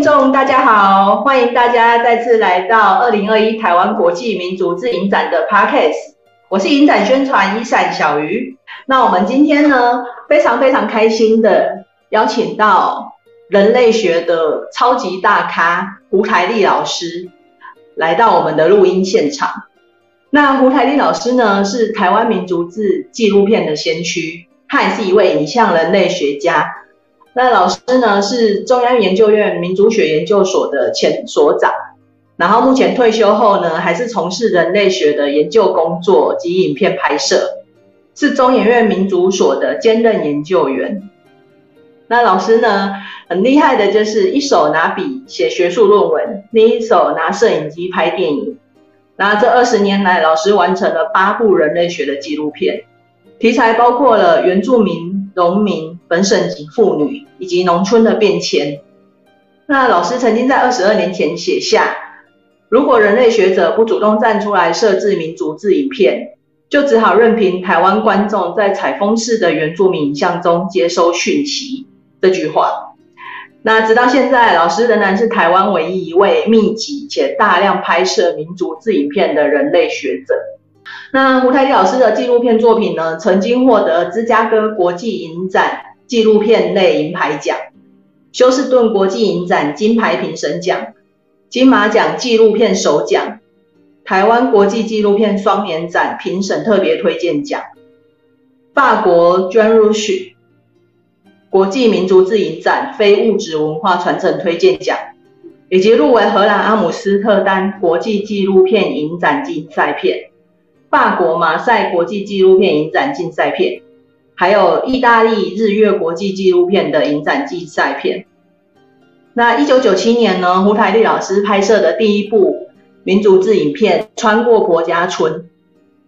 听众大家好，欢迎大家再次来到二零二一台湾国际民族自影展的 Podcast，我是影展宣传一闪小鱼。那我们今天呢，非常非常开心的邀请到人类学的超级大咖胡台丽老师来到我们的录音现场。那胡台丽老师呢，是台湾民族志纪录片的先驱，他也是一位影像人类学家。那老师呢是中央研究院民族学研究所的前所长，然后目前退休后呢，还是从事人类学的研究工作及影片拍摄，是中研院民族所的兼任研究员。那老师呢很厉害的，就是一手拿笔写学术论文，另一手拿摄影机拍电影。那这二十年来，老师完成了八部人类学的纪录片，题材包括了原住民。农民、本省籍妇女以及农村的变迁。那老师曾经在二十二年前写下：如果人类学者不主动站出来设置民族志影片，就只好任凭台湾观众在采风式的原住民影像中接收讯息。这句话。那直到现在，老师仍然是台湾唯一一位密集且大量拍摄民族志影片的人类学者。那胡台丽老师的纪录片作品呢，曾经获得芝加哥国际影展纪录片类银牌奖、休斯顿国际影展金牌评审奖、金马奖纪录片首奖、台湾国际纪录片双年展评审特别推荐奖、法国 Jean Rouge 国际民族自影展非物质文化传承推荐奖，以及入围荷兰阿姆斯特丹国际纪录片影展竞赛片。法国马赛国际纪录片影展竞赛片，还有意大利日月国际纪录片的影展竞赛片。那一九九七年呢，胡台丽老师拍摄的第一部民族志影片《穿过婆家村》，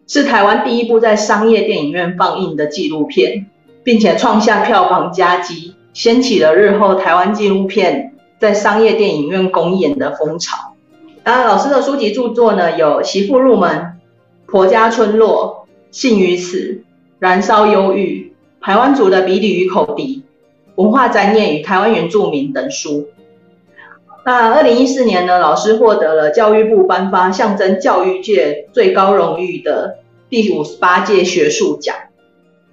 是台湾第一部在商业电影院放映的纪录片，并且创下票房佳绩，掀起了日后台湾纪录片在商业电影院公演的风潮。那老师的书籍著作呢，有《媳妇入门》。婆家村落、信与死、燃烧忧郁、台湾族的比利与口笛、文化杂念与台湾原住民等书。那二零一四年呢，老师获得了教育部颁发象征教育界最高荣誉的第五十八届学术奖。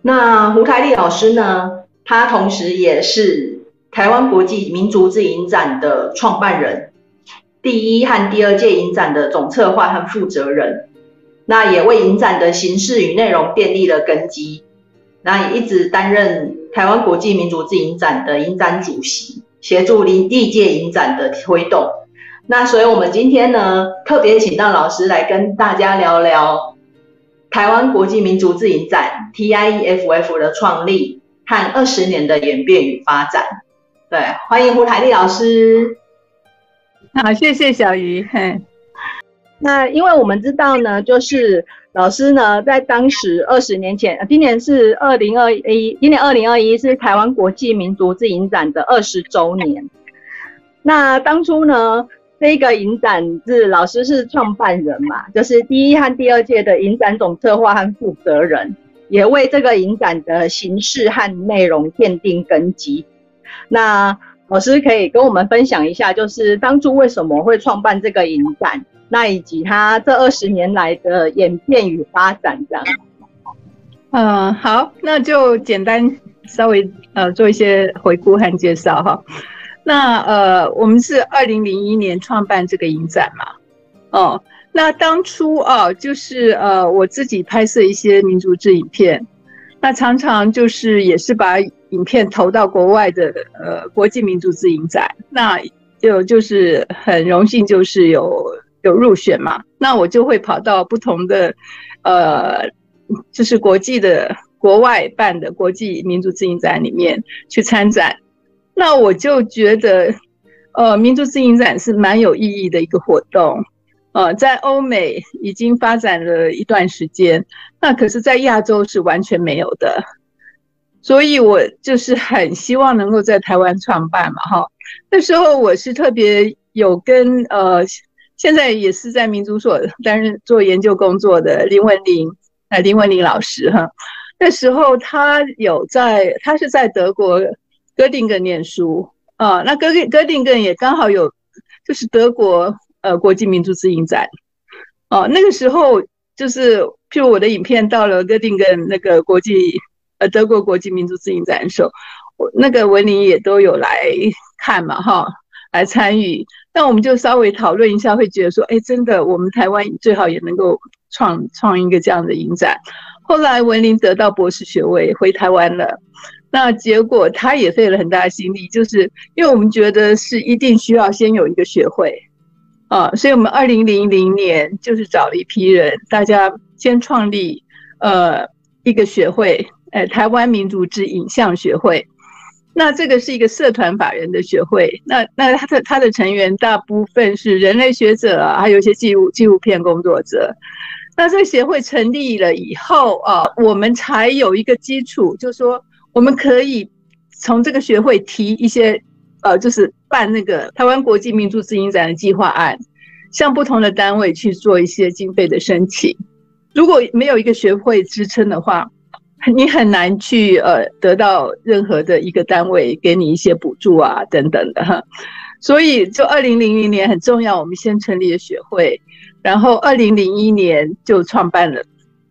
那胡台丽老师呢，他同时也是台湾国际民族之影展的创办人，第一和第二届影展的总策划和负责人。那也为影展的形式与内容奠定了根基。那也一直担任台湾国际民族志影展的影展主席，协助林地界影展的推动。那所以我们今天呢，特别请到老师来跟大家聊聊台湾国际民族志影展 （TIEFF） 的创立和二十年的演变与发展。对，欢迎胡台丽老师。好，谢谢小鱼。嘿。那因为我们知道呢，就是老师呢，在当时二十年前，今年是二零二一，今年二零二一是台湾国际民族自影展的二十周年。那当初呢，这个影展是老师是创办人嘛，就是第一和第二届的影展总策划和负责人，也为这个影展的形式和内容奠定根基。那老师可以跟我们分享一下，就是当初为什么会创办这个影展？那以及他这二十年来的演变与发展，这样。嗯，好，那就简单稍微呃做一些回顾和介绍哈。那呃，我们是二零零一年创办这个影展嘛，哦，那当初啊，就是呃我自己拍摄一些民族志影片，那常常就是也是把影片投到国外的呃国际民族志影展，那就就是很荣幸就是有。有入选嘛？那我就会跑到不同的，呃，就是国际的国外办的国际民族自行展里面去参展。那我就觉得，呃，民族自行展是蛮有意义的一个活动。呃，在欧美已经发展了一段时间，那可是在亚洲是完全没有的。所以我就是很希望能够在台湾创办嘛，哈。那时候我是特别有跟呃。现在也是在民族所担任做研究工作的林文玲，呃，林文玲老师哈，那时候他有在，他是在德国哥廷根念书，啊，那哥哥定根也刚好有，就是德国呃国际民族自影展，哦，那个时候就是譬如我的影片到了哥定根那个国际呃德国国际民族自影展的时候，那个文玲也都有来看嘛哈，来参与，那我们就稍微讨论一下，会觉得说，哎，真的我们台湾最好也能够创创一个这样的影展。后来文林得到博士学位回台湾了。那结果他也费了很大的心力，就是因为我们觉得是一定需要先有一个学会啊，所以我们二零零零年就是找了一批人，大家先创立呃一个学会，呃台湾民族之影像学会。那这个是一个社团法人的学会，那那他的他的成员大部分是人类学者啊，还有一些纪录纪录片工作者。那这个协会成立了以后啊，我们才有一个基础，就是说。我们可以从这个学会提一些，呃，就是办那个台湾国际民族自影展的计划案，向不同的单位去做一些经费的申请。如果没有一个学会支撑的话，你很难去呃得到任何的一个单位给你一些补助啊等等的哈。所以就二零零零年很重要，我们先成立了学会，然后二零零一年就创办了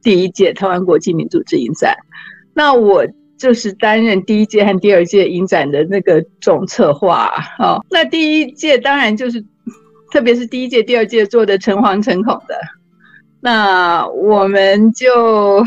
第一届台湾国际民主自影展。那我。就是担任第一届和第二届影展的那个总策划哦。那第一届当然就是，特别是第一届、第二届做的诚惶诚恐的。那我们就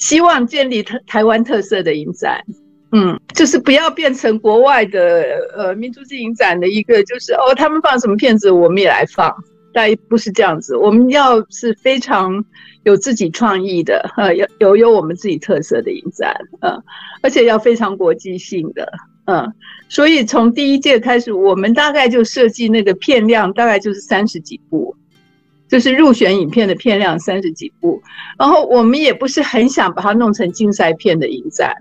希望建立台台湾特色的影展，嗯，就是不要变成国外的呃民族性影展的一个，就是哦他们放什么片子我们也来放，但不是这样子。我们要是非常。有自己创意的，呃，有有有我们自己特色的影展，嗯，而且要非常国际性的，嗯，所以从第一届开始，我们大概就设计那个片量，大概就是三十几部，就是入选影片的片量三十几部，然后我们也不是很想把它弄成竞赛片的影展，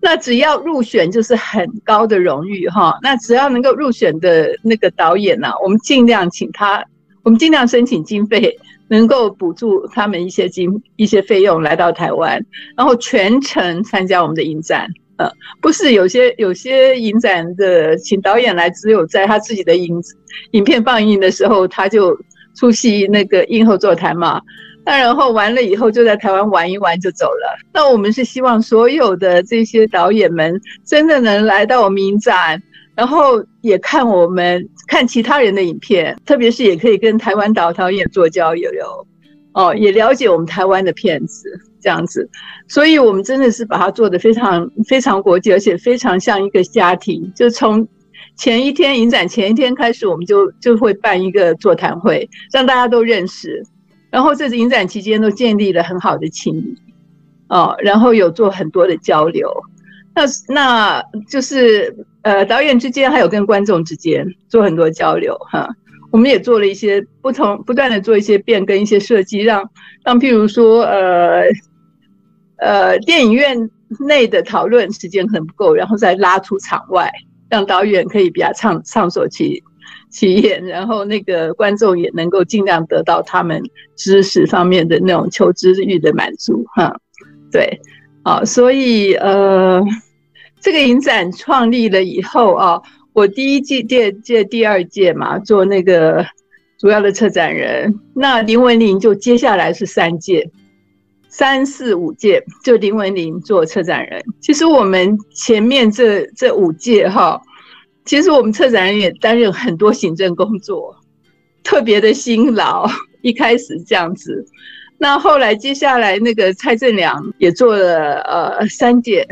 那只要入选就是很高的荣誉哈，那只要能够入选的那个导演呢，我们尽量请他，我们尽量申请经费。能够补助他们一些经一些费用来到台湾，然后全程参加我们的影展。呃，不是有些有些影展的请导演来，只有在他自己的影影片放映的时候，他就出席那个映后座谈嘛。那然后完了以后就在台湾玩一玩就走了。那我们是希望所有的这些导演们真的能来到我们影展。然后也看我们看其他人的影片，特别是也可以跟台湾导导演做交流，哦，也了解我们台湾的片子这样子。所以，我们真的是把它做的非常非常国际，而且非常像一个家庭。就从前一天影展前一天开始，我们就就会办一个座谈会，让大家都认识。然后，这次影展期间都建立了很好的情谊，哦，然后有做很多的交流。那那就是呃，导演之间还有跟观众之间做很多交流哈。我们也做了一些不同，不断的做一些变更、一些设计，让让譬如说呃呃，电影院内的讨论时间可能不够，然后再拉出场外，让导演可以比较畅畅所其 其言，然后那个观众也能够尽量得到他们知识方面的那种求知欲的满足哈。对。啊，所以呃，这个影展创立了以后啊，我第一届、第二届、第二届嘛，做那个主要的策展人。那林文玲就接下来是三届、三四五届，就林文玲做策展人。其实我们前面这这五届哈，其实我们策展人也担任很多行政工作，特别的辛劳。一开始这样子。那后来，接下来那个蔡正良也做了呃三届，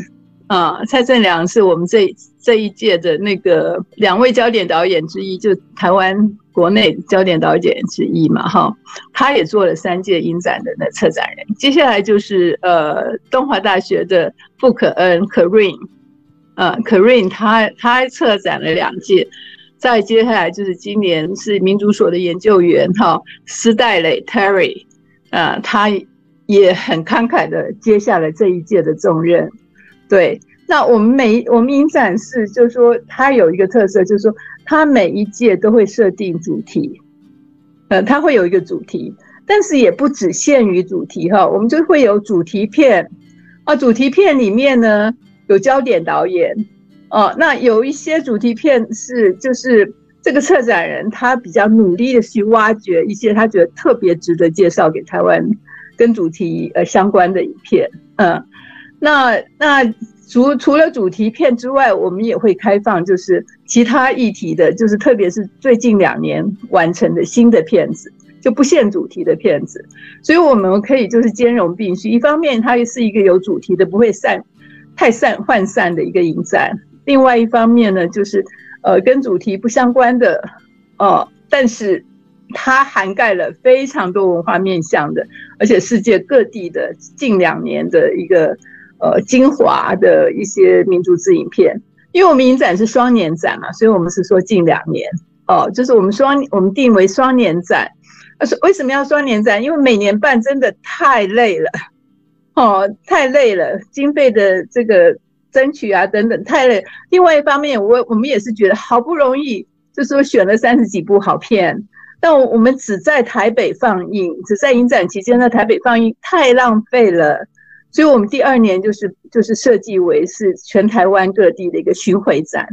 啊，蔡正良是我们这这一届的那个两位焦点导演之一，就台湾国内焦点导演之一嘛，哈，他也做了三届影展的那策展人。接下来就是呃东华大学的傅可恩 k a r i n 呃 k a r i n 他他策展了两届，再接下来就是今年是民族所的研究员哈，施代磊 Terry。呃，他也很慷慨的接下了这一届的重任。对，那我们每我们影展是，就是说它有一个特色，就是说它每一届都会设定主题，呃，它会有一个主题，但是也不只限于主题哈，我们就会有主题片。啊，主题片里面呢有焦点导演，哦，那有一些主题片是就是这个策展人他比较努力的去挖掘一些他觉得特别值得介绍给台湾跟主题呃相关的影片，嗯，那那除除了主题片之外，我们也会开放就是其他议题的，就是特别是最近两年完成的新的片子。就不限主题的片子，所以我们可以就是兼容并蓄。一方面，它也是一个有主题的，不会散太散涣散的一个影展；另外一方面呢，就是呃跟主题不相关的，呃，但是它涵盖了非常多文化面向的，而且世界各地的近两年的一个呃精华的一些民族自影片。因为我们影展是双年展嘛，所以我们是说近两年哦，就是我们双我们定为双年展。是为什么要双年展？因为每年办真的太累了，哦，太累了，经费的这个争取啊等等太累。另外一方面，我我们也是觉得好不容易，就是说选了三十几部好片，但我们只在台北放映，只在影展期间在台北放映，太浪费了。所以我们第二年就是就是设计为是全台湾各地的一个巡回展，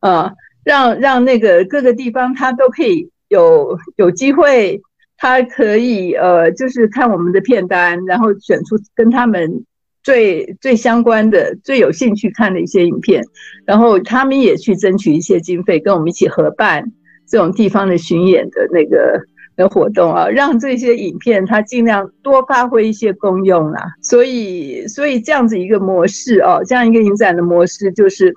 啊，让让那个各个地方它都可以有有机会。他可以呃，就是看我们的片单，然后选出跟他们最最相关的、最有兴趣看的一些影片，然后他们也去争取一些经费，跟我们一起合办这种地方的巡演的那个的活动啊，让这些影片它尽量多发挥一些功用啦。所以，所以这样子一个模式哦，这样一个影展的模式就是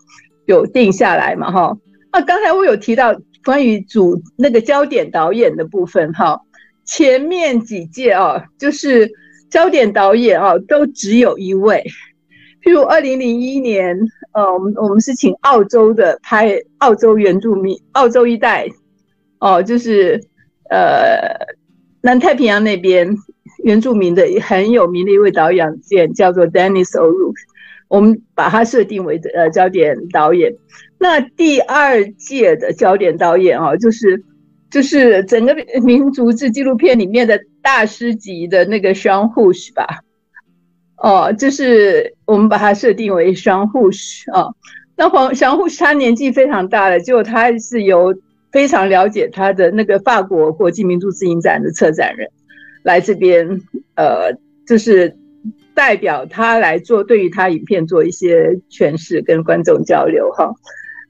有定下来嘛，哈。那，刚才我有提到关于主那个焦点导演的部分，哈。前面几届啊，就是焦点导演啊，都只有一位。譬如二零零一年，呃，我们我们是请澳洲的拍澳洲原住民，澳洲一代，哦，就是呃南太平洋那边原住民的很有名的一位导演，叫做 Dennis O'Rourke，我们把他设定为呃焦点导演。那第二届的焦点导演啊，就是。就是整个民族志纪录片里面的大师级的那个双护士吧，哦，就是我们把它设定为双护士啊。那黄双护士他年纪非常大了，结果他是由非常了解他的那个法国国际民族自影展的策展人来这边，呃，就是代表他来做对于他影片做一些诠释，跟观众交流哈。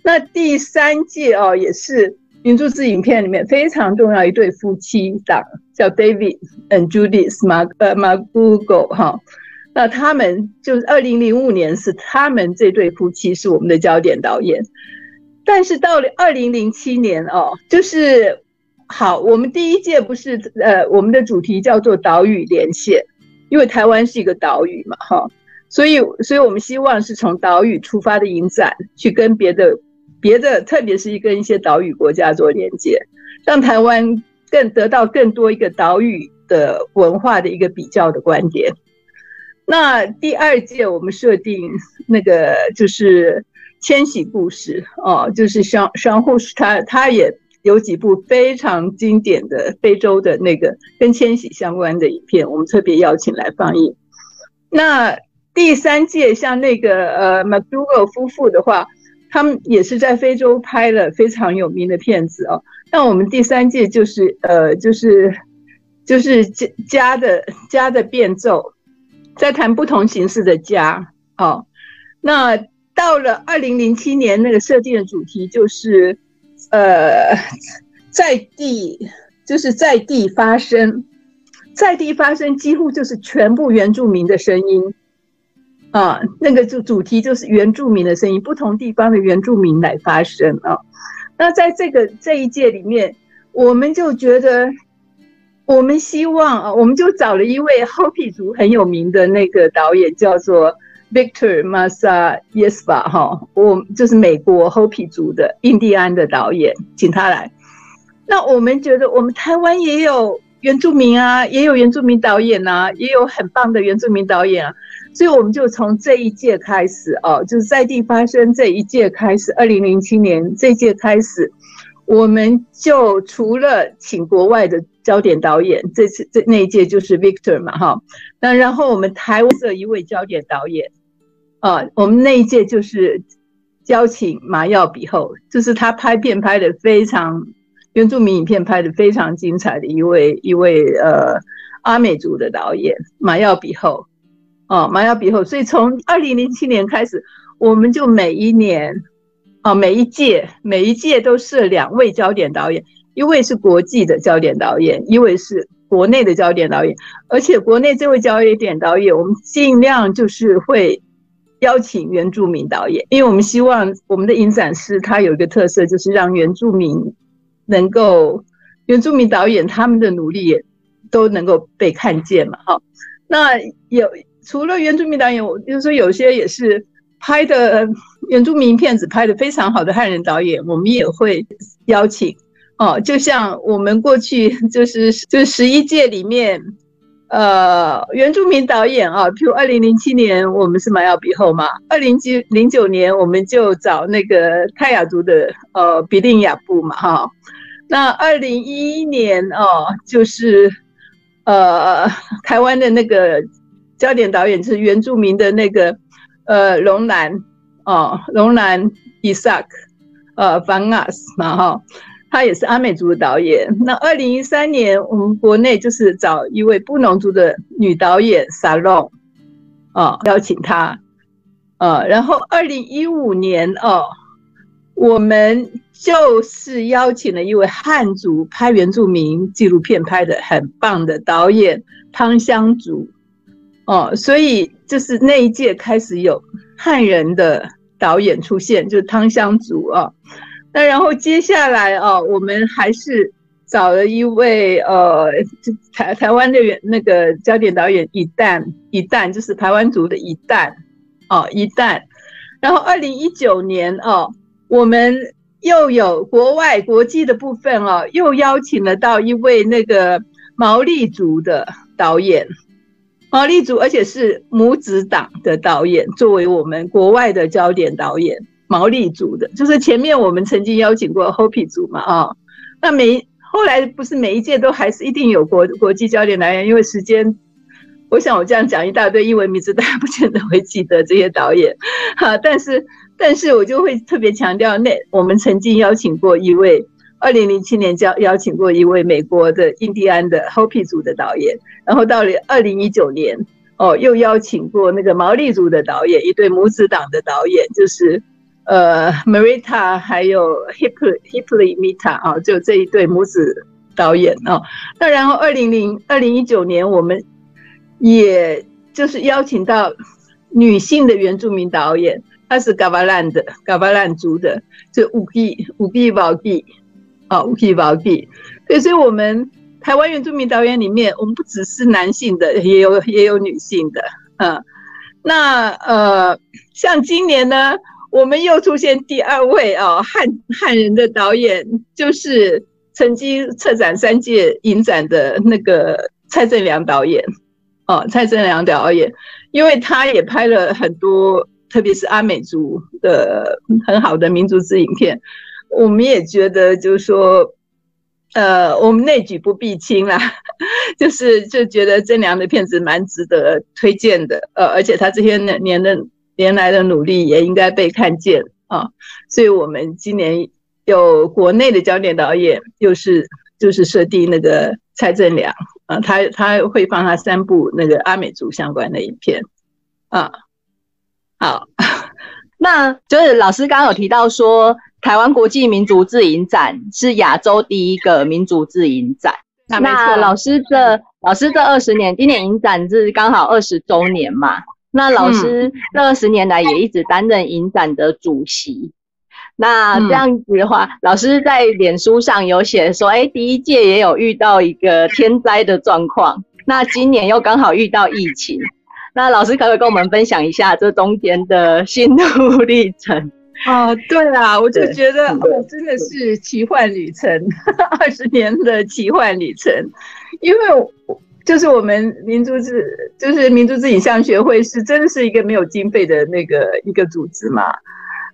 那第三届哦，也是。民族志影片里面非常重要一对夫妻档，叫 David and Judith 马呃马 Google 哈，那他们就是二零零五年是他们这对夫妻是我们的焦点导演，但是到了二零零七年哦，就是好，我们第一届不是呃我们的主题叫做岛屿连线，因为台湾是一个岛屿嘛哈，所以所以我们希望是从岛屿出发的影展去跟别的。别的，特别是跟一些岛屿国家做连接，让台湾更得到更多一个岛屿的文化的一个比较的观点。那第二届我们设定那个就是迁徙故事哦，就是双双护士，他他也有几部非常经典的非洲的那个跟迁徙相关的影片，我们特别邀请来放映。那第三届像那个呃 McDougal 夫妇的话。他们也是在非洲拍了非常有名的片子哦。那我们第三届就是呃，就是就是家家的家的变奏，在谈不同形式的家哦。那到了二零零七年，那个设定的主题就是呃，在地就是在地发生，在地发生几乎就是全部原住民的声音。啊，那个就主题就是原住民的声音，不同地方的原住民来发声啊。那在这个这一届里面，我们就觉得，我们希望啊，我们就找了一位 Hopi 族很有名的那个导演，叫做 Victor Masa Yesba 哈，我就是美国 Hopi 族的印第安的导演，请他来。那我们觉得，我们台湾也有原住民啊，也有原住民导演啊，也有很棒的原住民导演啊。所以我们就从这一届开始哦，就是在地发生这一届开始，二零零七年这一届开始，我们就除了请国外的焦点导演，这次这那一届就是 Victor 嘛哈，那然后我们台湾的一位焦点导演，啊，我们那一届就是邀请马耀比后，就是他拍片拍的非常原住民影片拍的非常精彩的一位一位呃阿美族的导演马耀比后哦，马耀比后，所以从二零零七年开始，我们就每一年哦每一届每一届都设两位焦点导演，一位是国际的焦点导演，一位是国内的焦点导演，而且国内这位焦点导演，我们尽量就是会。邀请原住民导演，因为我们希望我们的影展师他有一个特色，就是让原住民能够原住民导演他们的努力也都能够被看见嘛。哈，那有除了原住民导演，我就是说有些也是拍的原住民片子拍的非常好的汉人导演，我们也会邀请。哦，就像我们过去就是就十一届里面。呃，原住民导演啊，譬如二零零七年我们是马耀比后嘛，二零九零九年我们就找那个泰雅族的呃比利亚布嘛哈，那二零一一年哦，就是呃台湾的那个焦点导演是原住民的那个呃龙南哦龙南伊萨克呃凡纳斯嘛哈。他也是阿美族的导演。那二零一三年，我们国内就是找一位布农族的女导演沙龙，啊，邀请她，呃，然后二零一五年哦，我们就是邀请了一位汉族拍原住民纪录片拍的很棒的导演汤香竹，哦，所以就是那一届开始有汉人的导演出现，就是汤香竹啊。那然后接下来哦，我们还是找了一位呃台台湾的那个焦点导演一旦一旦就是台湾族的一旦哦一旦，然后二零一九年哦，我们又有国外国际的部分哦，又邀请了到一位那个毛利族的导演，毛利族而且是母子党的导演，作为我们国外的焦点导演。毛利族的，就是前面我们曾经邀请过 Hopi 族嘛，啊，那每后来不是每一届都还是一定有国国际焦点来源，因为时间，我想我这样讲一大堆英文名字，大家不见得会记得这些导演，哈，但是但是我就会特别强调，那我们曾经邀请过一位，二零零七年邀邀请过一位美国的印第安的 Hopi 族的导演，然后到了二零一九年，哦，又邀请过那个毛利族的导演，一对母子党的导演，就是。呃，Marita 还有 Hiply Hiply Mita 啊，就这一对母子导演啊。那然后二零零二零一九年，我们也就是邀请到女性的原住民导演，她是 Gavalan 的 Gavalan 族的，就五 G 五 G 宝 G 啊，五 G 宝 G。对，所以我们台湾原住民导演里面，我们不只是男性的，也有也有女性的。嗯，那呃，像今年呢？我们又出现第二位哦，汉汉人的导演，就是曾经策展三届影展的那个蔡正良导演哦，蔡正良导演，因为他也拍了很多，特别是阿美族的很好的民族之影片，我们也觉得就是说，呃，我们内举不避亲啦，就是就觉得正良的片子蛮值得推荐的，呃，而且他这些年的。年来的努力也应该被看见啊，所以我们今年有国内的焦点导演，又是就是设定那个蔡正良啊，他他会放他三部那个阿美族相关的影片啊。好，那就是老师刚刚有提到说，台湾国际民族自影展是亚洲第一个民族自影展。那老师这老师这二十年，今年影展是刚好二十周年嘛？那老师这二十年来也一直担任影展的主席。那这样子的话，老师在脸书上有写说，哎，第一届也有遇到一个天灾的状况，那今年又刚好遇到疫情。那老师可不可以跟我们分享一下这中间的心路历程？哦，对啊，我就觉得哦，真的是奇幻旅程，二十年的奇幻旅程，因为。就是我们民族志，就是民族志影像学会，是真的是一个没有经费的那个一个组织嘛。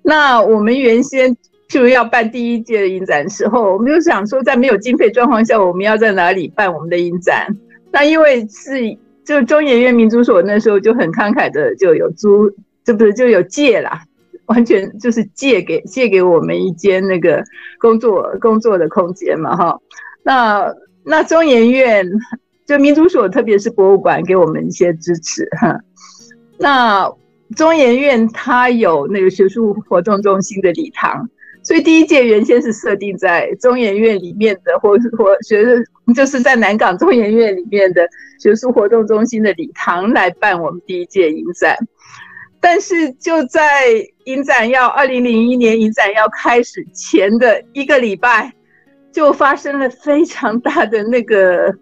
那我们原先就要办第一届的影展时候，我们就想说，在没有经费状况下，我们要在哪里办我们的影展？那因为是就中研院民族所那时候就很慷慨的就有租，这不是就有借啦，完全就是借给借给我们一间那个工作工作的空间嘛，哈。那那中研院就民族所，特别是博物馆，给我们一些支持哈。那中研院它有那个学术活动中心的礼堂，所以第一届原先是设定在中研院里面的，或或学就是在南港中研院里面的学术活动中心的礼堂来办我们第一届影展。但是就在影展要二零零一年影展要开始前的一个礼拜，就发生了非常大的那个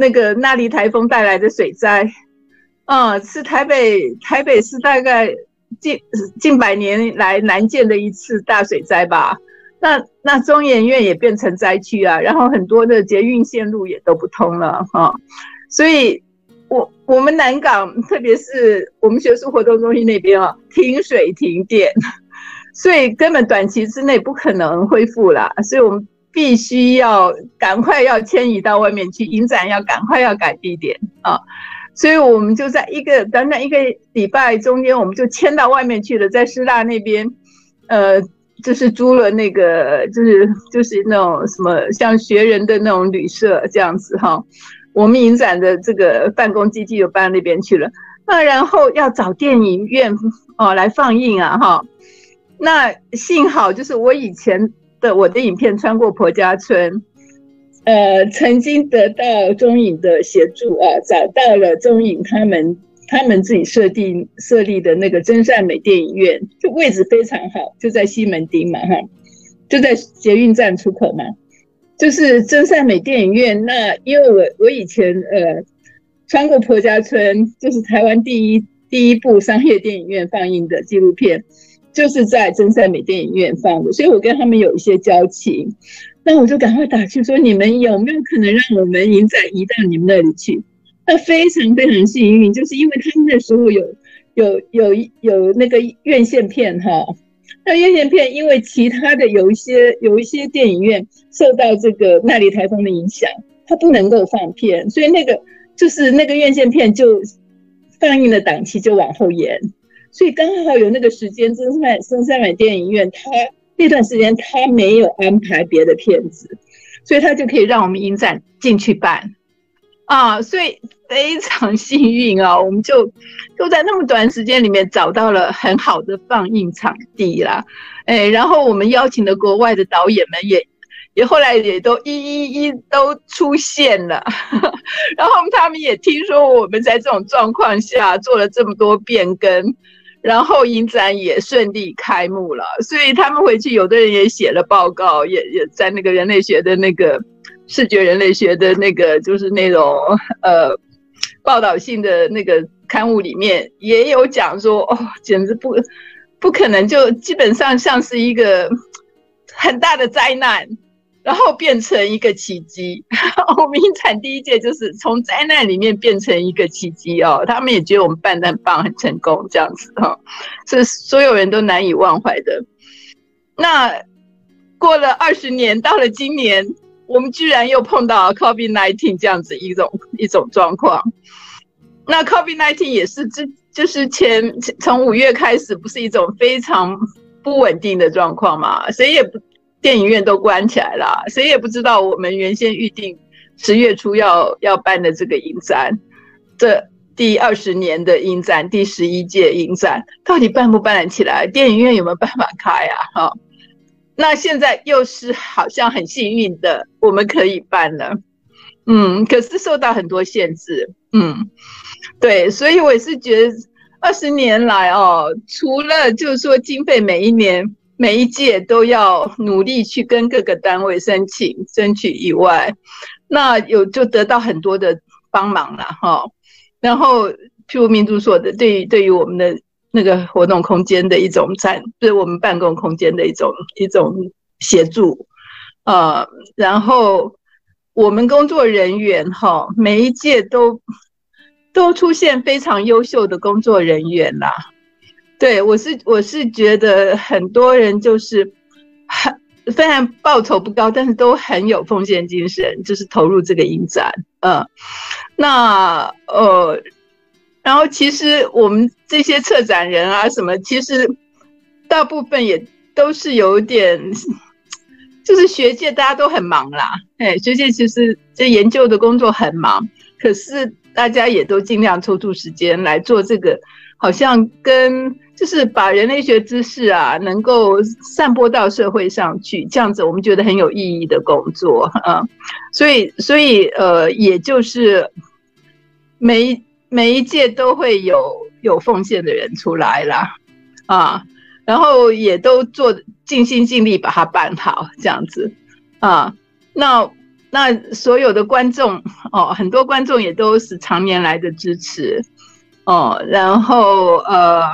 那个那莉台风带来的水灾，嗯，是台北台北是大概近近百年来难见的一次大水灾吧。那那中研院也变成灾区啊，然后很多的捷运线路也都不通了哈，所以。我我们南港，特别是我们学术活动中心那边啊，停水停电，所以根本短期之内不可能恢复了，所以我们必须要赶快要迁移到外面去，影展要赶快要改地点啊，所以我们就在一个短短一个礼拜中间，我们就迁到外面去了，在师大那边，呃，就是租了那个，就是就是那种什么像学人的那种旅社这样子哈。我们影展的这个办公基地又搬到那边去了，那然后要找电影院哦来放映啊哈，那幸好就是我以前的我的影片穿过婆家村，呃，曾经得到中影的协助啊，找到了中影他们他们自己设定设立的那个真善美电影院，就位置非常好，就在西门町嘛哈，就在捷运站出口嘛。就是真善美电影院，那因为我我以前呃穿过婆家村，就是台湾第一第一部商业电影院放映的纪录片，就是在真善美电影院放的，所以我跟他们有一些交情。那我就赶快打去说，你们有没有可能让我们影展移到你们那里去？那非常非常幸运，就是因为他们那时候有有有有那个院线片哈。那院线片，因为其他的有一些有一些电影院受到这个那里台风的影响，它不能够放片，所以那个就是那个院线片就放映的档期就往后延，所以刚好有那个时间，真善真善美电影院，他那段时间他没有安排别的片子，所以他就可以让我们影展进去办。啊，所以非常幸运啊，我们就就在那么短时间里面找到了很好的放映场地啦，哎，然后我们邀请的国外的导演们也也后来也都一一一都出现了，然后他们也听说我们在这种状况下做了这么多变更，然后影展也顺利开幕了，所以他们回去有的人也写了报告，也也在那个人类学的那个。视觉人类学的那个就是那种呃报道性的那个刊物里面也有讲说哦，简直不不可能，就基本上像是一个很大的灾难，然后变成一个奇迹。我们影展第一届就是从灾难里面变成一个奇迹哦，他们也觉得我们办的很棒，很成功这样子哈，是所有人都难以忘怀的。那过了二十年，到了今年。我们居然又碰到 COVID-19 这样子一种一种状况，那 COVID-19 也是之就是前从五月开始，不是一种非常不稳定的状况嘛？谁也不电影院都关起来了，谁也不知道我们原先预定十月初要要办的这个影展，这第二十年的影展，第十一届影展，到底办不办得起来？电影院有没有办法开啊？哈？那现在又是好像很幸运的，我们可以办了，嗯，可是受到很多限制，嗯，对，所以我也是觉得二十年来哦，除了就是说经费每一年每一届都要努力去跟各个单位申请争取以外，那有就得到很多的帮忙了哈，然后譬如民族所的对于对于我们的。那个活动空间的一种占，对我们办公空间的一种一种协助，呃，然后我们工作人员哈，每一届都都出现非常优秀的工作人员啦。对我是我是觉得很多人就是很虽然报酬不高，但是都很有奉献精神，就是投入这个影展，嗯，那呃。然后其实我们这些策展人啊，什么其实大部分也都是有点，就是学界大家都很忙啦，哎，学界其实这研究的工作很忙，可是大家也都尽量抽出时间来做这个，好像跟就是把人类学知识啊能够散播到社会上去，这样子我们觉得很有意义的工作啊，所以所以呃，也就是每每一届都会有有奉献的人出来啦。啊，然后也都做尽心尽力把它办好，这样子啊。那那所有的观众哦，很多观众也都是常年来的支持哦。然后呃，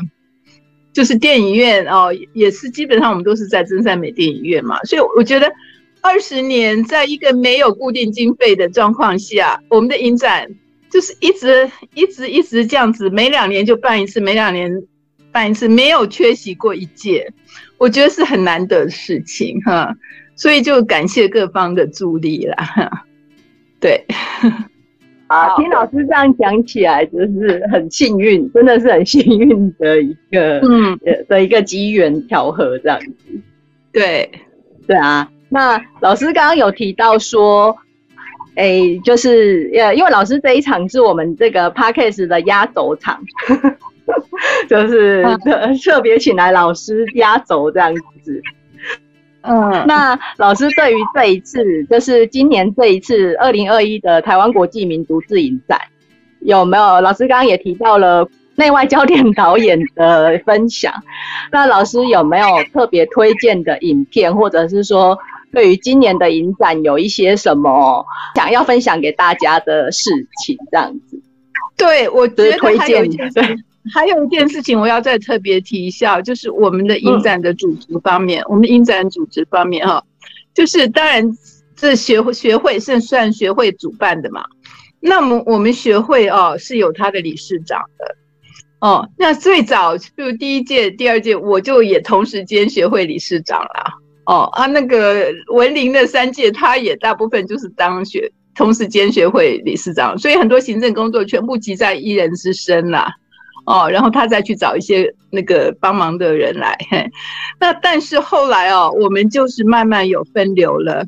就是电影院哦，也是基本上我们都是在真善美电影院嘛。所以我觉得二十年在一个没有固定经费的状况下，我们的影展就是一直一直一直这样子，每两年就办一次，每两年。办一次没有缺席过一届，我觉得是很难得的事情哈，所以就感谢各方的助力啦。对，啊，听老师这样讲起来，就是很幸运，真的是很幸运的一个，嗯，的一个机缘巧合这样子。对，对啊。那老师刚刚有提到说，哎，就是呃，因为老师这一场是我们这个 p a c k a g e 的压轴场。就是特特别请来老师压轴这样子，嗯，那老师对于这一次，就是今年这一次二零二一的台湾国际民族自影展，有没有？老师刚刚也提到了内外焦点导演的分享，那老师有没有特别推荐的影片，或者是说对于今年的影展有一些什么想要分享给大家的事情？这样子，对我觉得推荐对。还有一件事情，我要再特别提一下，就是我们的影展的组织方面，我们影展组织方面哈，就是当然这学会学会是算学会主办的嘛，那么我们学会哦是有他的理事长的，哦，那最早就第一届、第二届，我就也同时兼学会理事长啦，哦啊，那个文林的三届，他也大部分就是当学同时兼学会理事长，所以很多行政工作全部集在一人之身啦。哦，然后他再去找一些那个帮忙的人来，嘿，那但是后来哦，我们就是慢慢有分流了，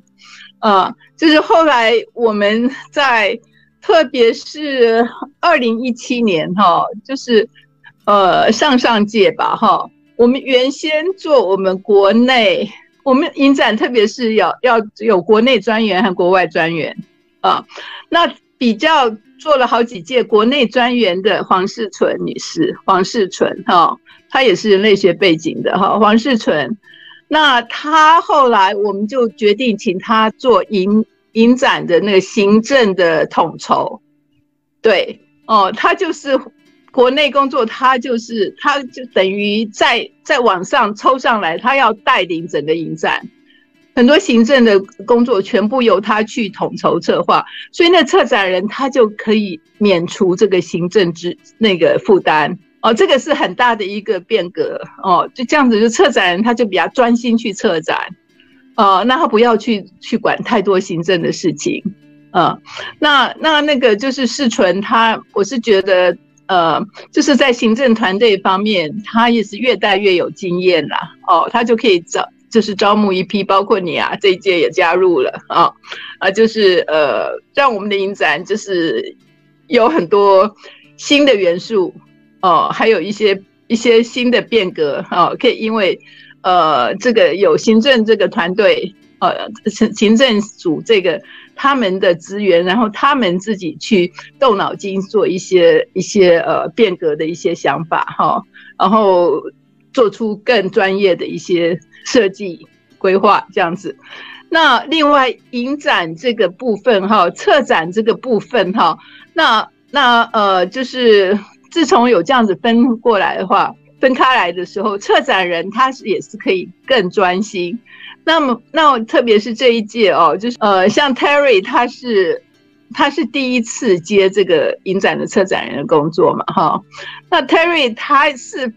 呃，就是后来我们在，特别是二零一七年哈，就是呃上上届吧哈，我们原先做我们国内，我们影展特别是要要有国内专员和国外专员啊，那比较。做了好几届国内专员的黄世纯女士，黄世纯哈，她也是人类学背景的哈，黄世纯。那她后来我们就决定请她做影影展的那个行政的统筹，对哦，她就是国内工作，她就是她就等于在在网上抽上来，她要带领整个影展。很多行政的工作全部由他去统筹策划，所以那策展人他就可以免除这个行政之那个负担。哦，这个是很大的一个变革。哦，就这样子，就策展人他就比较专心去策展，哦，那他不要去去管太多行政的事情，嗯，那那那个就是世纯他，我是觉得呃，就是在行政团队方面，他也是越带越有经验啦，哦，他就可以找。就是招募一批，包括你啊，这一届也加入了啊，啊，就是呃，让我们的影展就是有很多新的元素哦，还有一些一些新的变革啊，可以因为呃，这个有行政这个团队呃，行行政组这个他们的资源，然后他们自己去动脑筋做一些一些呃变革的一些想法哈，然后做出更专业的一些。设计规划这样子，那另外影展这个部分哈，策展这个部分哈，那那呃，就是自从有这样子分过来的话，分开来的时候，策展人他也是可以更专心。那么那特别是这一届哦，就是呃，像 Terry 他是他是第一次接这个影展的策展人的工作嘛哈，那 Terry 他是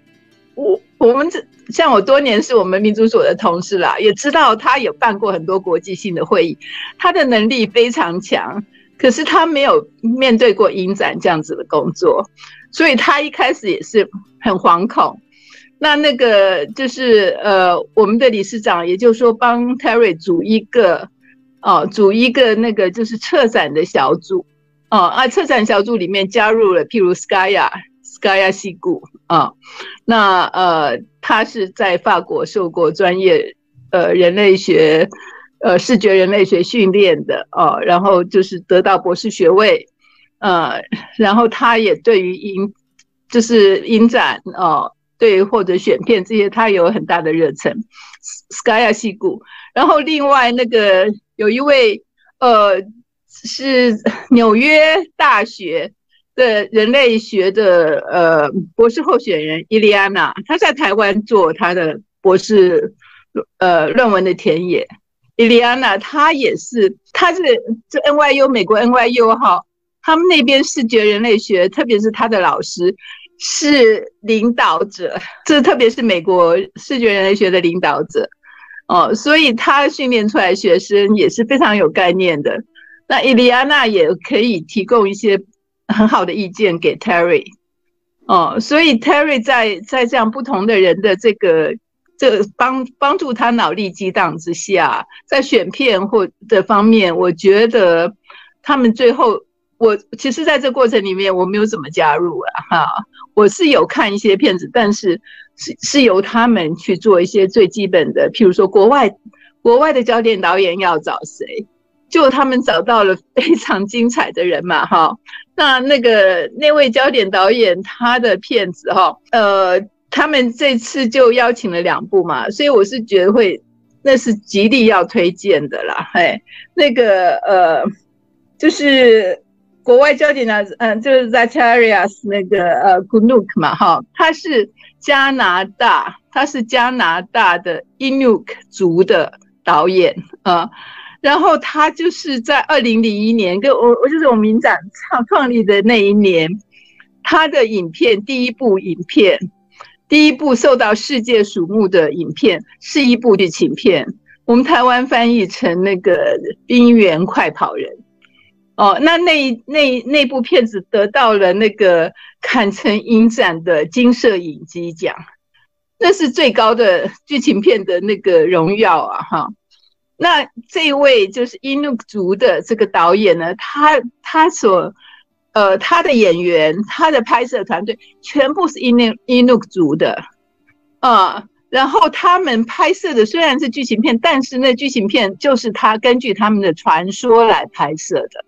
我我们这。像我多年是我们民族所的同事啦，也知道他有办过很多国际性的会议，他的能力非常强。可是他没有面对过影展这样子的工作，所以他一开始也是很惶恐。那那个就是呃，我们的理事长，也就是说帮 Terry 组一个哦，组一个那个就是策展的小组哦啊，策展小组里面加入了譬如 Skya Skya 西谷啊，那呃，他是在法国受过专业呃人类学呃视觉人类学训练的哦，然后就是得到博士学位，呃，然后他也对于影就是影展哦。对，或者选片这些，他有很大的热忱。Skya 西谷，然后另外那个有一位呃是纽约大学的人类学的呃博士候选人伊利安娜，她在台湾做她的博士呃论文的田野。伊利安娜她也是，她是这 NYU 美国 NYU 哈，他们那边视觉人类学，特别是他的老师。是领导者，这特别是美国视觉人类学的领导者哦，所以他训练出来学生也是非常有概念的。那伊利亚娜也可以提供一些很好的意见给 Terry 哦，所以 Terry 在在这样不同的人的这个这帮帮助他脑力激荡之下，在选片或的方面，我觉得他们最后。我其实在这过程里面，我没有怎么加入啊，哈，我是有看一些片子，但是是是由他们去做一些最基本的，譬如说国外国外的焦点导演要找谁，就他们找到了非常精彩的人嘛，哈，那那个那位焦点导演他的片子哈，呃，他们这次就邀请了两部嘛，所以我是觉得会那是极力要推荐的啦，嘿，那个呃，就是。国外焦点呢，嗯，就是 Zacharias 那个呃 Gunuk 嘛，哈，他是加拿大，他是加拿大的 Inuk 族的导演啊，然后他就是在二零零一年，跟我我就是我们影展创创立的那一年，他的影片第一部影片，第一部受到世界瞩目的影片是一部剧情片，我们台湾翻译成那个《冰原快跑人》。哦，那那那那部片子得到了那个坎城影展的金摄影机奖，那是最高的剧情片的那个荣耀啊！哈，那这位就是印度族的这个导演呢，他他所呃他的演员，他的拍摄团队全部是印度印度族的啊，然后他们拍摄的虽然是剧情片，但是那剧情片就是他根据他们的传说来拍摄的。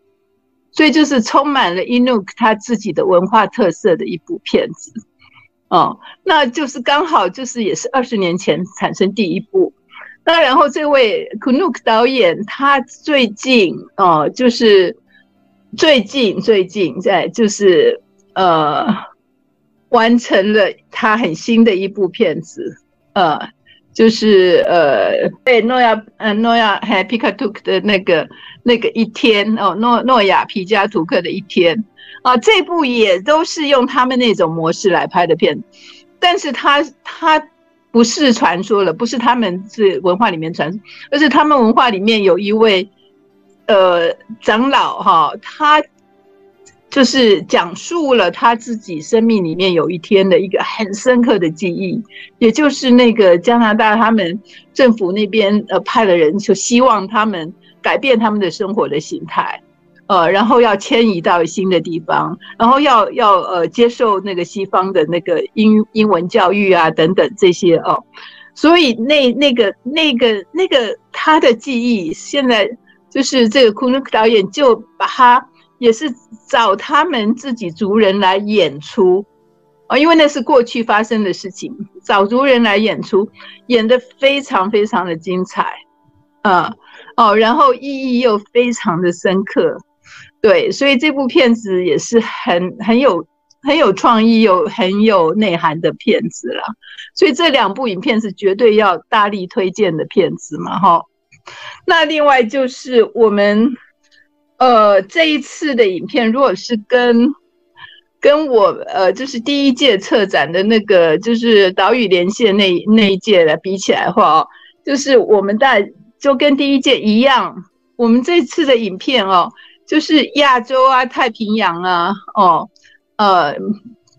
所以就是充满了 Inuk 他自己的文化特色的一部片子，哦，那就是刚好就是也是二十年前产生第一部，那然后这位 Kunuk 导演他最近哦，就是最近最近在就是呃完成了他很新的一部片子，呃，就是呃对诺亚呃诺亚还 Pikatuk 的那个。那个一天哦，诺诺亚皮加图克的一天啊，这部也都是用他们那种模式来拍的片，但是他他不是传说了，不是他们是文化里面传，而是他们文化里面有一位呃长老哈，他就是讲述了他自己生命里面有一天的一个很深刻的记忆，也就是那个加拿大他们政府那边呃派了人，就希望他们。改变他们的生活的形态，呃，然后要迁移到新的地方，然后要要呃接受那个西方的那个英英文教育啊等等这些哦，所以那那个那个那个他的记忆，现在就是这个库努克导演就把他也是找他们自己族人来演出，啊，因为那是过去发生的事情，找族人来演出，演的非常非常的精彩，啊。哦，然后意义又非常的深刻，对，所以这部片子也是很很有很有创意又很有内涵的片子了。所以这两部影片是绝对要大力推荐的片子嘛，哈。那另外就是我们呃这一次的影片，如果是跟跟我呃就是第一届策展的那个就是岛屿连线那那一届来比起来的话哦，就是我们在。就跟第一届一样，我们这次的影片哦，就是亚洲啊、太平洋啊、哦，呃，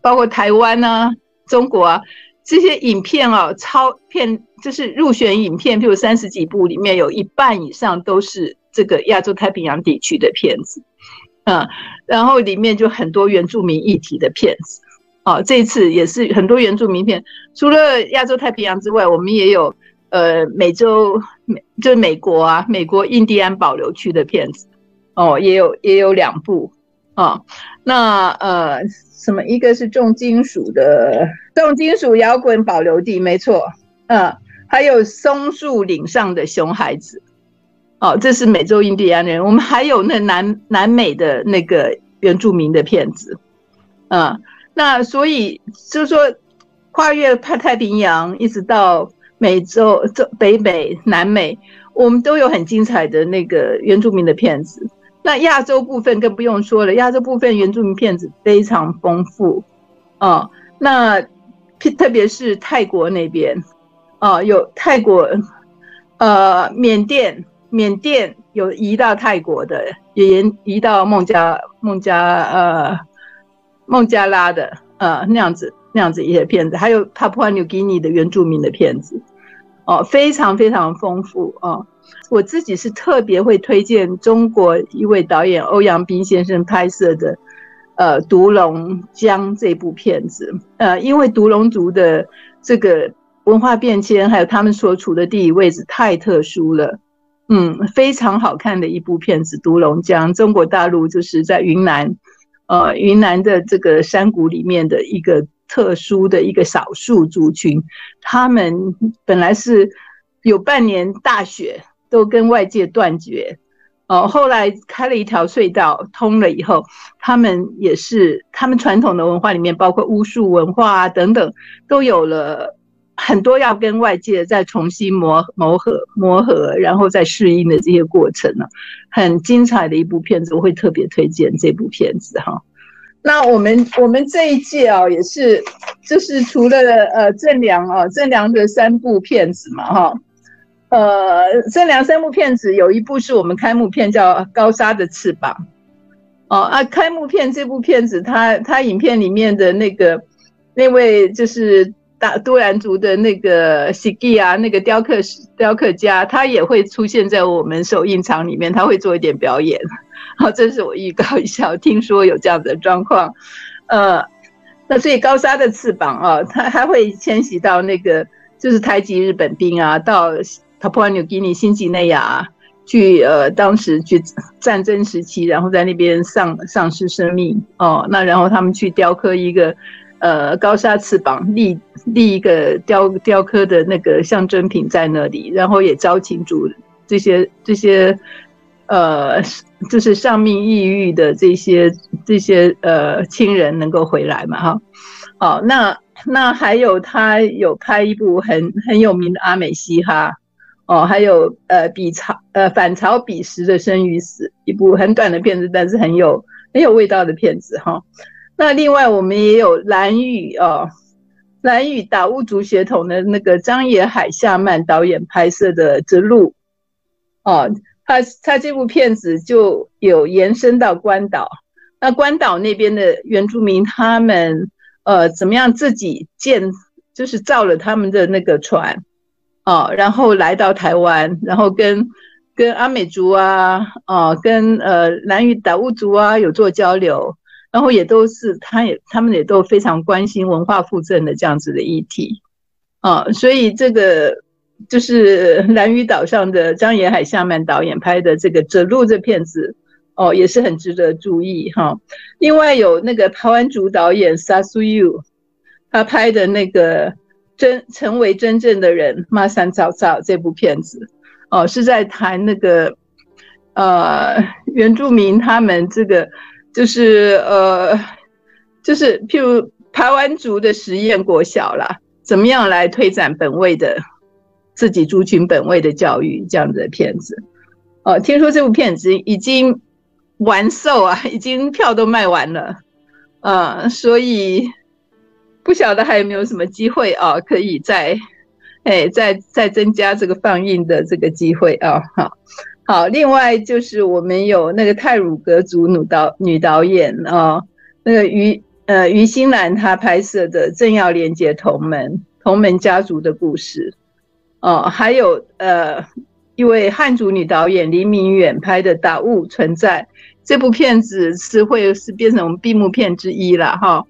包括台湾啊、中国啊，这些影片啊，超片就是入选影片，譬如三十几部里面有一半以上都是这个亚洲太平洋地区的片子，嗯，然后里面就很多原住民议题的片子，哦，这一次也是很多原住民片，除了亚洲太平洋之外，我们也有呃美洲美就美国啊，美国印第安保留区的片子，哦，也有也有两部，啊，那呃。什么？一个是重金属的重金属摇滚保留地，没错，嗯，还有松树岭上的熊孩子，哦，这是美洲印第安人。我们还有那南南美的那个原住民的片子，嗯，那所以就是说，跨越太太平洋一直到美洲、这北美、南美，我们都有很精彩的那个原住民的片子。那亚洲部分更不用说了，亚洲部分原住民片子非常丰富，哦，那特别是泰国那边，哦，有泰国，呃，缅甸，缅甸有移到泰国的，也移移到孟加孟加呃孟加拉的，呃那样子那样子一些片子，还有帕普亚纽几尼的原住民的片子，哦，非常非常丰富哦。我自己是特别会推荐中国一位导演欧阳斌先生拍摄的，呃，《独龙江》这部片子，呃，因为独龙族的这个文化变迁，还有他们所处的地理位置太特殊了，嗯，非常好看的一部片子，《独龙江》，中国大陆就是在云南，呃，云南的这个山谷里面的一个特殊的一个少数族群，他们本来是有半年大雪。都跟外界断绝，哦，后来开了一条隧道通了以后，他们也是他们传统的文化里面，包括巫术文化啊等等，都有了很多要跟外界再重新磨磨合磨合，然后再适应的这些过程呢，很精彩的一部片子，我会特别推荐这部片子哈。那我们我们这一届啊，也是就是除了呃正良啊正良的三部片子嘛哈。呃，这两三部片子有一部是我们开幕片，叫《高沙的翅膀》。哦啊，开幕片这部片子，它它影片里面的那个那位就是大都兰族的那个西吉啊，那个雕刻雕刻家，他也会出现在我们首映场里面，他会做一点表演。好，这是我预告一下，听说有这样的状况。呃，那所以高沙的翅膀啊，它还会迁徙到那个就是台籍日本兵啊，到。帕普亚纽几尼、新几内亚去，呃，当时去战争时期，然后在那边丧丧失生命哦。那然后他们去雕刻一个，呃，高沙翅膀，立立一个雕雕刻的那个象征品在那里，然后也招请主这些这些，呃，就是丧命抑郁的这些这些呃亲人能够回来嘛，哈。哦，那那还有他有拍一部很很有名的阿美嘻哈。哦，还有呃，比朝呃反朝彼时的生与死，一部很短的片子，但是很有很有味道的片子哈。那另外我们也有蓝雨哦，蓝雨达悟族血统的那个张野海夏曼导演拍摄的《之路》哦，他他这部片子就有延伸到关岛，那关岛那边的原住民他们呃怎么样自己建，就是造了他们的那个船。哦，然后来到台湾，然后跟跟阿美族啊，哦，跟呃南屿达悟族啊有做交流，然后也都是他也他们也都非常关心文化复振的这样子的议题，啊，所以这个就是 南屿岛上的张野海夏曼导演拍的这个《折路》这片子，哦，也是很值得注意哈。另外有那个台湾族导演 Sasuyu，他拍的那个。真成为真正的人，马上找找这部片子，哦，是在谈那个，呃，原住民他们这个，就是呃，就是譬如台湾族的实验国小啦，怎么样来推展本位的自己族群本位的教育这样的片子，哦，听说这部片子已经完售啊，已经票都卖完了，呃，所以。不晓得还有没有什么机会啊？可以再，哎，再再增加这个放映的这个机会啊！好，好。另外就是我们有那个泰鲁格族女导女导演啊，那个于呃于心兰她拍摄的《正要连接同门》同门家族的故事。哦，还有呃，一位汉族女导演黎明远拍的《打物存在》这部片子是会是变成我们闭幕片之一了哈。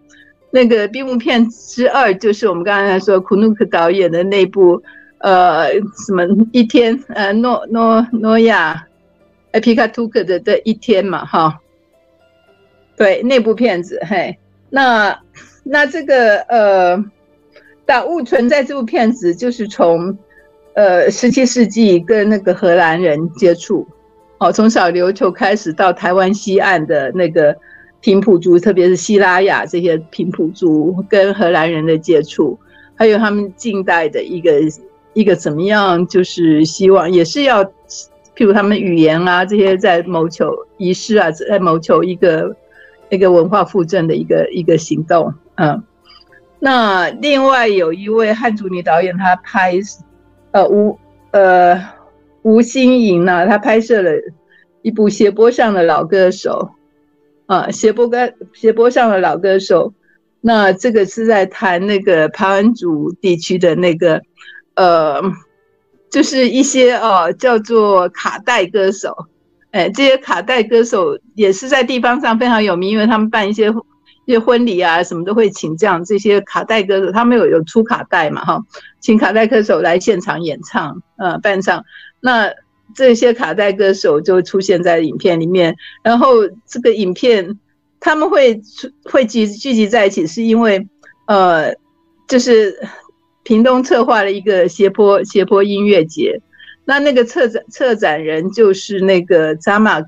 那个闭幕片之二就是我们刚才说库努克导演的那部呃什么一天呃诺诺诺亚埃皮卡图克的的一天嘛哈。对那部片子嘿，那那这个呃《达物存在》这部片子就是从。呃，十七世纪跟那个荷兰人接触，哦，从小琉球开始到台湾西岸的那个平埔族，特别是西拉雅这些平埔族跟荷兰人的接触，还有他们近代的一个一个怎么样，就是希望也是要，譬如他们语言啊这些在谋求仪式啊，在谋求一个一个文化复振的一个一个行动，嗯，那另外有一位汉族女导演，她拍。呃，吴呃吴新颖呢，她拍摄了一部斜坡上的老歌手，啊，斜坡歌斜坡上的老歌手，那这个是在谈那个排湾族地区的那个，呃，就是一些哦叫做卡带歌手，哎，这些卡带歌手也是在地方上非常有名，因为他们办一些。一些婚礼啊，什么都会请这样这些卡带歌手，他们有有出卡带嘛，哈，请卡带歌手来现场演唱，呃，伴唱。那这些卡带歌手就出现在影片里面，然后这个影片他们会会聚聚集在一起，是因为呃，就是屏东策划了一个斜坡斜坡音乐节，那那个策展策展人就是那个扎马克。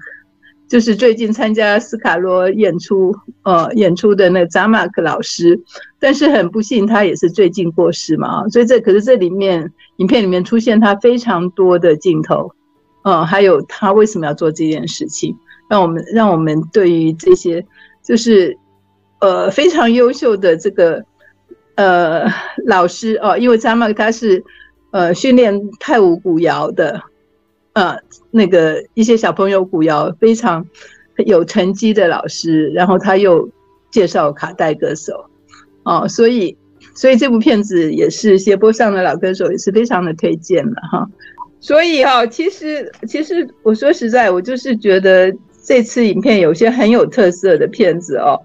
就是最近参加斯卡罗演出，呃，演出的那扎马克老师，但是很不幸，他也是最近过世嘛，所以这可是这里面影片里面出现他非常多的镜头，呃，还有他为什么要做这件事情，让我们让我们对于这些就是呃非常优秀的这个呃老师哦，因为扎马克他是呃训练泰舞古谣的。呃，那个一些小朋友古谣非常有成绩的老师，然后他又介绍卡带歌手，哦，所以所以这部片子也是斜坡上的老歌手，也是非常的推荐的哈。所以哈，其实其实我说实在，我就是觉得这次影片有些很有特色的片子哦，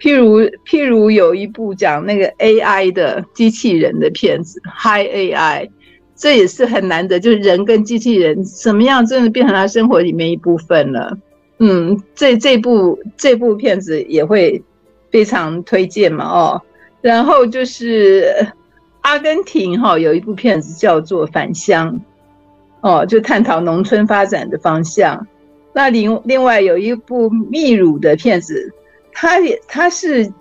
譬如譬如有一部讲那个 AI 的机器人的片子，Hi AI。这也是很难得，就是人跟机器人怎么样，真的变成他生活里面一部分了。嗯，这这部这部片子也会非常推荐嘛，哦。然后就是阿根廷哈有一部片子叫做《返乡》，哦，就探讨农村发展的方向。那另另外有一部秘鲁的片子，它也它是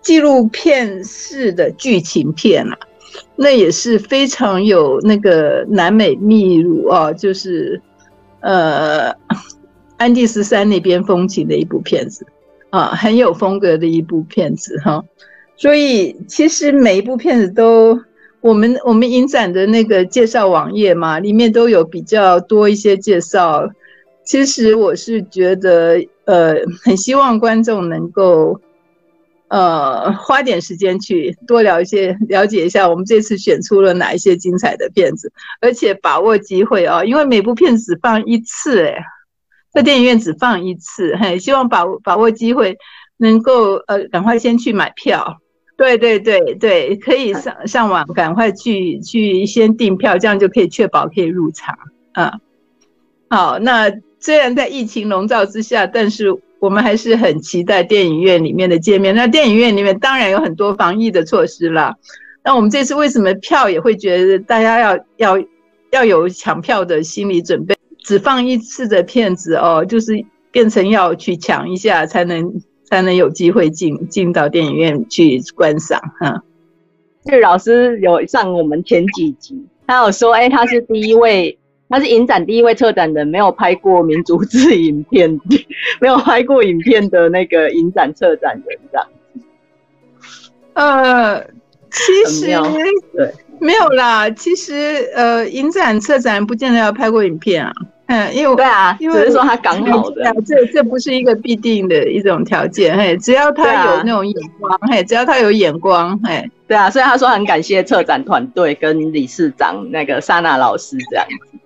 纪录片式的剧情片啊。那也是非常有那个南美秘鲁啊，就是呃安第斯山那边风情的一部片子啊，很有风格的一部片子哈。所以其实每一部片子都，我们我们影展的那个介绍网页嘛，里面都有比较多一些介绍。其实我是觉得呃，很希望观众能够。呃，花点时间去多了解，了解一下我们这次选出了哪一些精彩的片子，而且把握机会啊，因为每部片子放一次，哎，在电影院只放一次，嘿，希望把把握机会，能够呃赶快先去买票，对对对对，可以上上网赶快去去先订票，这样就可以确保可以入场啊。好，那虽然在疫情笼罩之下，但是。我们还是很期待电影院里面的见面。那电影院里面当然有很多防疫的措施啦。那我们这次为什么票也会觉得大家要要要有抢票的心理准备？只放一次的片子哦，就是变成要去抢一下才能才能有机会进进到电影院去观赏哈。这老师有上我们前几集，他有说，哎，他是第一位。他是影展第一位策展人，没有拍过民族志影片，没有拍过影片的那个影展策展人，这样。呃，其实对，没有啦。其实呃，影展策展人不见得要拍过影片啊。嗯，因为对啊，因为只是说他刚好的，这这不是一个必定的一种条件，嘿，只要他有那种眼光，嘿，只要他有眼光，嘿，对啊，所以他说很感谢策展团队跟理事长那个莎娜老师这样子，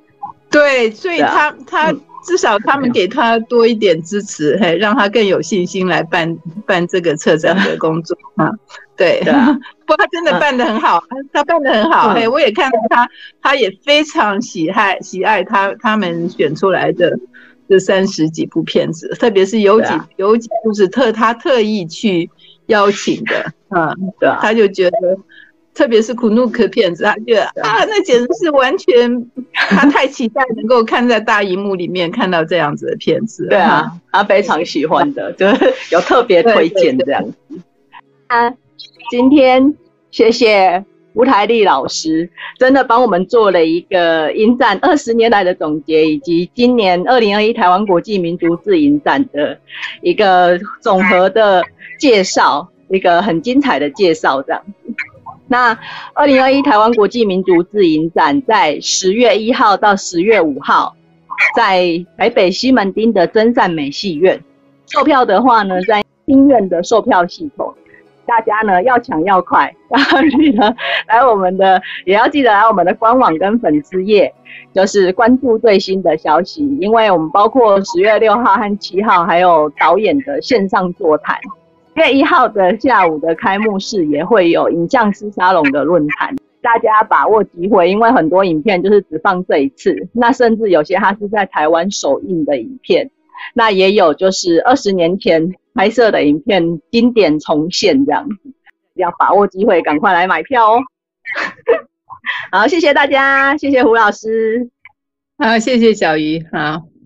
对，所以他他至少他们给他多一点支持，嘿，让他更有信心来办办这个策展的工作啊。对，不过他真的办得很好，他办得很好。嘿，我也看到他，他也非常喜爱喜爱他他们选出来的这三十几部片子，特别是有几有几部是特他特意去邀请的，嗯，对，他就觉得，特别是苦努克片子，他觉得啊，那简直是完全，他太期待能够看在大荧幕里面看到这样子的片子。对啊，他非常喜欢的，就是有特别推荐这样子。啊。今天谢谢吴台丽老师，真的帮我们做了一个影展二十年来的总结，以及今年二零二一台湾国际民族自影展的一个总和的介绍，一个很精彩的介绍。这样子，那二零二一台湾国际民族自影展在十月一号到十月五号，在台北西门町的真善美戏院售票的话呢，在新院的售票系统。大家呢要抢要快，然后记得来我们的，也要记得来我们的官网跟粉丝页，就是关注最新的消息。因为我们包括十月六号和七号，还有导演的线上座谈。月一号的下午的开幕式也会有影像师沙龙的论坛，大家把握机会，因为很多影片就是只放这一次，那甚至有些它是在台湾首映的影片，那也有就是二十年前。拍摄的影片经典重现，这样子要把握机会，赶快来买票哦！好，谢谢大家，谢谢胡老师，好，谢谢小鱼，好。